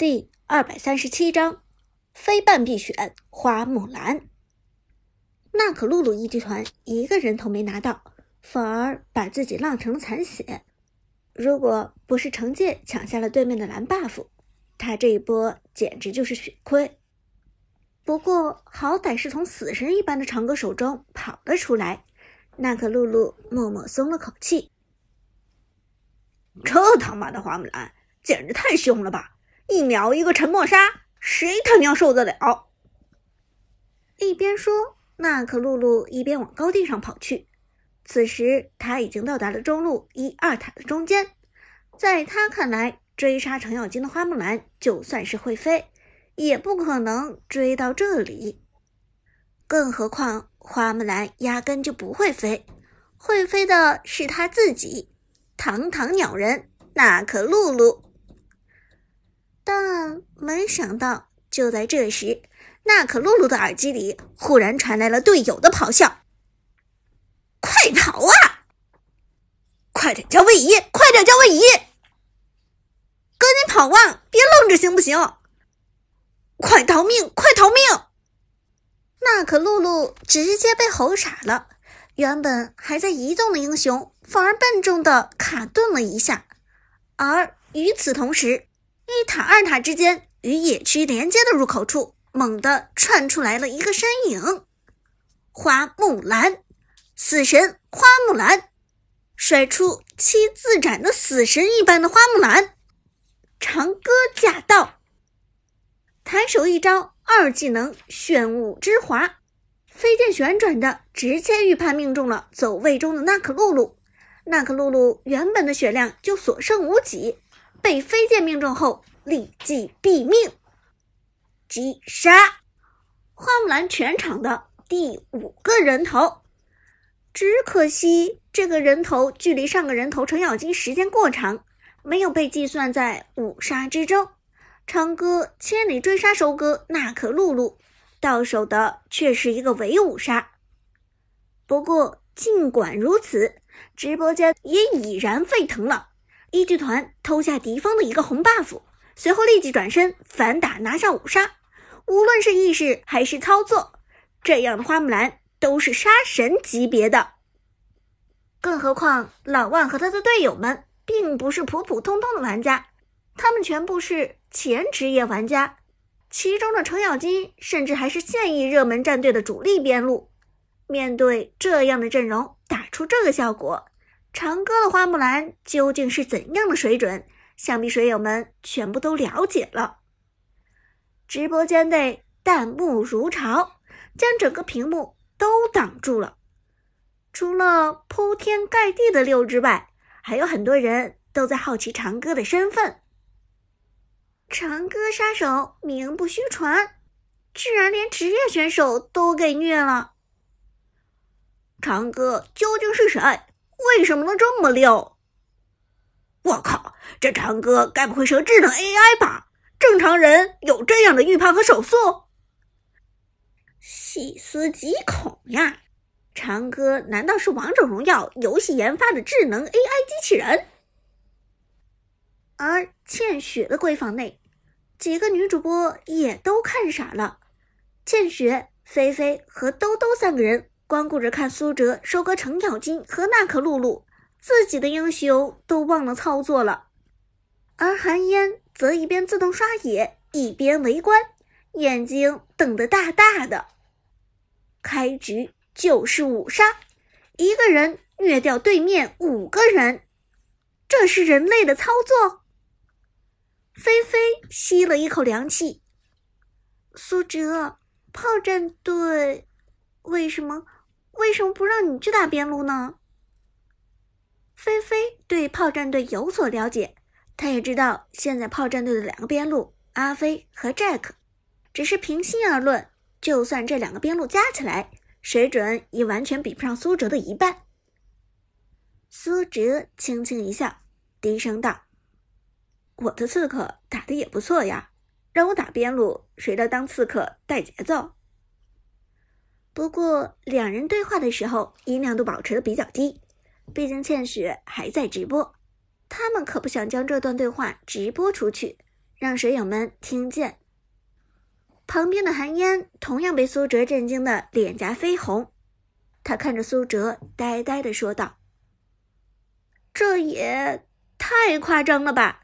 第二百三十七章，非办必选花木兰。娜可露露一集团一个人头没拿到，反而把自己浪成了残血。如果不是惩戒抢下了对面的蓝 buff，他这一波简直就是血亏。不过好歹是从死神一般的长歌手中跑了出来，娜可露露默默松了口气。这他妈的花木兰简直太凶了吧！一秒一个沉默杀，谁他娘受得了？一边说，娜可露露一边往高地上跑去。此时，他已经到达了中路一二塔的中间。在他看来，追杀程咬金的花木兰，就算是会飞，也不可能追到这里。更何况，花木兰压根就不会飞，会飞的是他自己，堂堂鸟人娜可露露。但没想到，就在这时，娜可露露的耳机里忽然传来了队友的咆哮：“快跑啊！快点交位移！快点交位移！赶紧跑啊！别愣着，行不行？快逃命！快逃命！”娜可露露直接被吼傻了，原本还在移动的英雄反而笨重的卡顿了一下，而与此同时。一塔二塔之间与野区连接的入口处，猛地窜出来了一个身影。花木兰，死神花木兰，甩出七字斩的死神一般的花木兰，长歌驾到！抬手一招二技能炫舞之华，飞剑旋转的直接预判命中了走位中的娜可露露。娜可露露原本的血量就所剩无几。被飞剑命中后，立即毙命，击杀花木兰全场的第五个人头。只可惜这个人头距离上个人头程咬金时间过长，没有被计算在五杀之中。长歌千里追杀收割娜可露露，到手的却是一个伪五杀。不过尽管如此，直播间也已然沸腾了。一剧团偷下敌方的一个红 buff，随后立即转身反打拿下五杀。无论是意识还是操作，这样的花木兰都是杀神级别的。更何况老万和他的队友们并不是普普通通的玩家，他们全部是前职业玩家，其中的程咬金甚至还是现役热门战队的主力边路。面对这样的阵容，打出这个效果。长歌的花木兰究竟是怎样的水准？想必水友们全部都了解了。直播间内弹幕如潮，将整个屏幕都挡住了。除了铺天盖地的六之外，还有很多人都在好奇长歌的身份。长歌杀手名不虚传，居然连职业选手都给虐了。长歌究竟是谁？为什么能这么溜？我靠，这长歌该不会是个智能 AI 吧？正常人有这样的预判和手速？细思极恐呀！长歌难道是王者荣耀游戏研发的智能 AI 机器人？而倩雪的闺房内，几个女主播也都看傻了。倩雪、菲菲和兜兜三个人。光顾着看苏哲收割程咬金和娜可露露，自己的英雄都忘了操作了。而韩嫣则一边自动刷野，一边围观，眼睛瞪得大大的。开局就是五杀，一个人虐掉对面五个人，这是人类的操作？菲菲吸了一口凉气。苏哲，炮战队为什么？为什么不让你去打边路呢？菲菲对炮战队有所了解，他也知道现在炮战队的两个边路阿飞和 Jack，只是平心而论，就算这两个边路加起来，水准也完全比不上苏哲的一半。苏哲轻轻一笑，低声道：“我的刺客打的也不错呀，让我打边路，谁来当刺客带节奏？”不过，两人对话的时候音量都保持的比较低，毕竟倩雪还在直播，他们可不想将这段对话直播出去，让水友们听见。旁边的韩嫣同样被苏哲震惊的脸颊绯红，他看着苏哲，呆呆的说道：“这也太夸张了吧！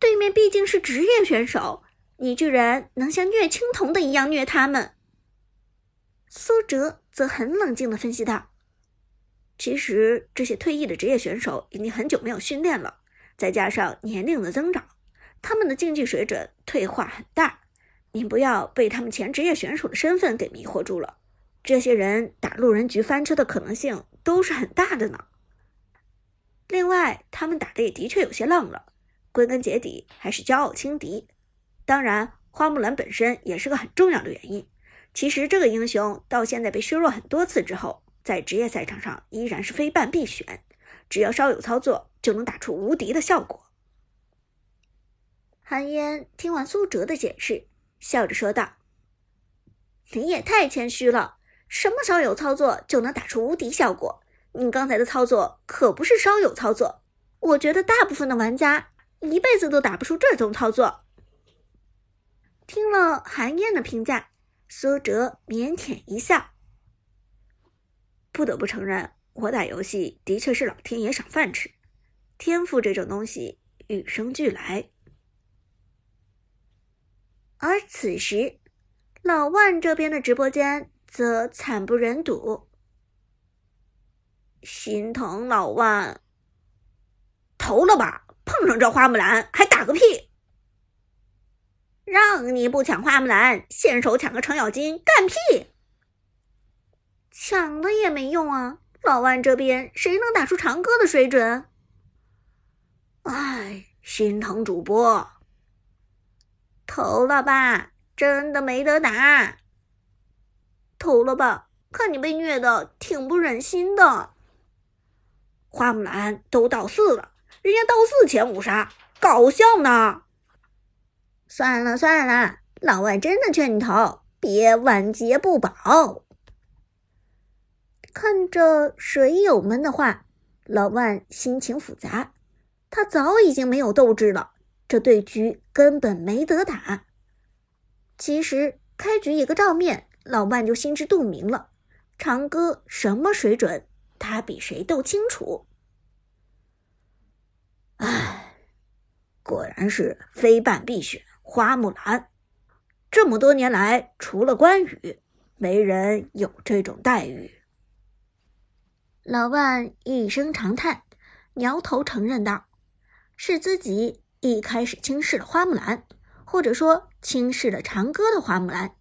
对面毕竟是职业选手，你居然能像虐青铜的一样虐他们。”苏哲则很冷静的分析道：“其实这些退役的职业选手已经很久没有训练了，再加上年龄的增长，他们的竞技水准退化很大。”您不要被他们前职业选手的身份给迷惑住了，这些人打路人局翻车的可能性都是很大的呢。另外，他们打的也的确有些浪了，归根结底还是骄傲轻敌。当然，花木兰本身也是个很重要的原因。其实，这个英雄到现在被削弱很多次之后，在职业赛场上依然是非办必选，只要稍有操作就能打出无敌的效果。韩嫣听完苏哲的解释。笑着说道：“你也太谦虚了，什么稍有操作就能打出无敌效果？你刚才的操作可不是稍有操作，我觉得大部分的玩家一辈子都打不出这种操作。”听了韩燕的评价，苏哲腼腆一笑：“不得不承认，我打游戏的确是老天爷赏饭吃，天赋这种东西与生俱来。”而此时，老万这边的直播间则惨不忍睹。心疼老万，投了吧！碰上这花木兰还打个屁！让你不抢花木兰，现手抢个程咬金干屁！抢了也没用啊！老万这边谁能打出长歌的水准？哎，心疼主播。投了吧，真的没得打。投了吧，看你被虐的挺不忍心的。花木兰都到四了，人家到四前五杀，搞笑呢。算了算了，老万真的劝你投，别晚节不保。看着水友们的话，老万心情复杂，他早已经没有斗志了。这对局根本没得打。其实开局一个照面，老万就心知肚明了。长歌什么水准，他比谁都清楚。唉，果然是非办必选花木兰。这么多年来，除了关羽，没人有这种待遇。老万一声长叹，摇头承认道：“是自己。”一开始轻视了花木兰，或者说轻视了长歌的花木兰。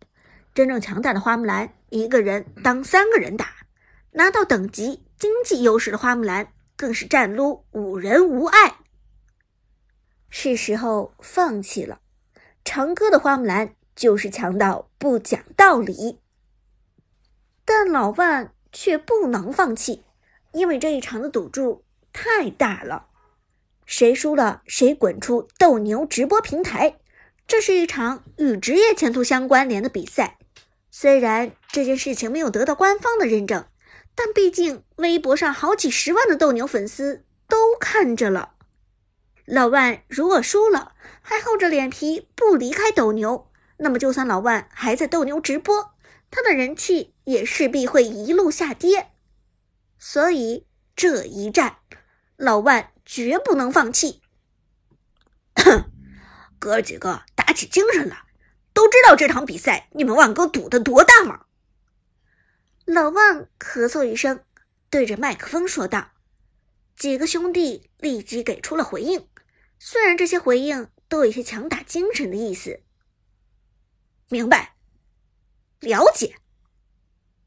真正强大的花木兰，一个人当三个人打，拿到等级、经济优势的花木兰，更是战撸五人无碍。是时候放弃了。长歌的花木兰就是强到不讲道理，但老万却不能放弃，因为这一场的赌注太大了。谁输了，谁滚出斗牛直播平台。这是一场与职业前途相关联的比赛。虽然这件事情没有得到官方的认证，但毕竟微博上好几十万的斗牛粉丝都看着了。老万如果输了，还厚着脸皮不离开斗牛，那么就算老万还在斗牛直播，他的人气也势必会一路下跌。所以这一战，老万。绝不能放弃！哥几个打起精神来！都知道这场比赛你们万哥赌的多大吗？老万咳嗽一声，对着麦克风说道。几个兄弟立即给出了回应，虽然这些回应都有些强打精神的意思。明白，了解，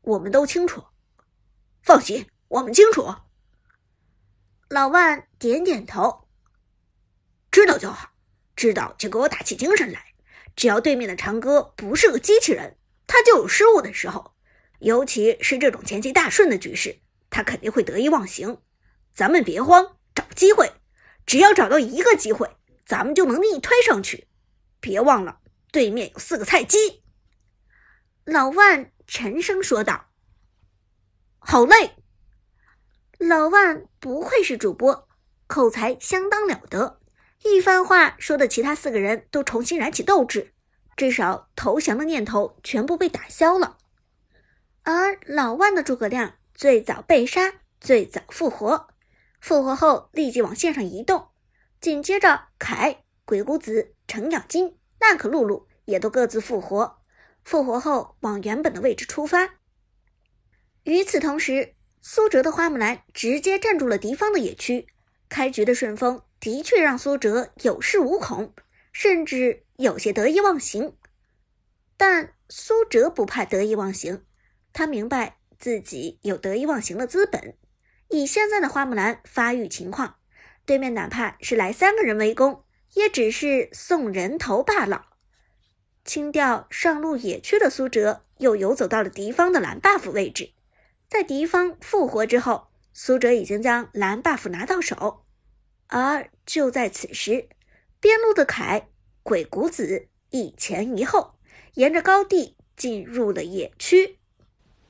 我们都清楚。放心，我们清楚。老万点点头，知道就好，知道就给我打起精神来。只要对面的长歌不是个机器人，他就有失误的时候，尤其是这种前期大顺的局势，他肯定会得意忘形。咱们别慌，找机会，只要找到一个机会，咱们就能逆推上去。别忘了，对面有四个菜鸡。老万沉声说道：“好嘞。”老万不愧是主播，口才相当了得。一番话说的其他四个人都重新燃起斗志，至少投降的念头全部被打消了。而老万的诸葛亮最早被杀，最早复活，复活后立即往线上移动，紧接着凯、鬼谷子、程咬金、娜可露露也都各自复活，复活后往原本的位置出发。与此同时，苏哲的花木兰直接占住了敌方的野区，开局的顺风的确让苏哲有恃无恐，甚至有些得意忘形。但苏哲不怕得意忘形。他明白自己有得意忘形的资本，以现在的花木兰发育情况，对面哪怕是来三个人围攻，也只是送人头罢了。清掉上路野区的苏哲，又游走到了敌方的蓝 buff 位置。在敌方复活之后，苏哲已经将蓝 buff 拿到手。而就在此时，边路的凯、鬼谷子一前一后，沿着高地进入了野区。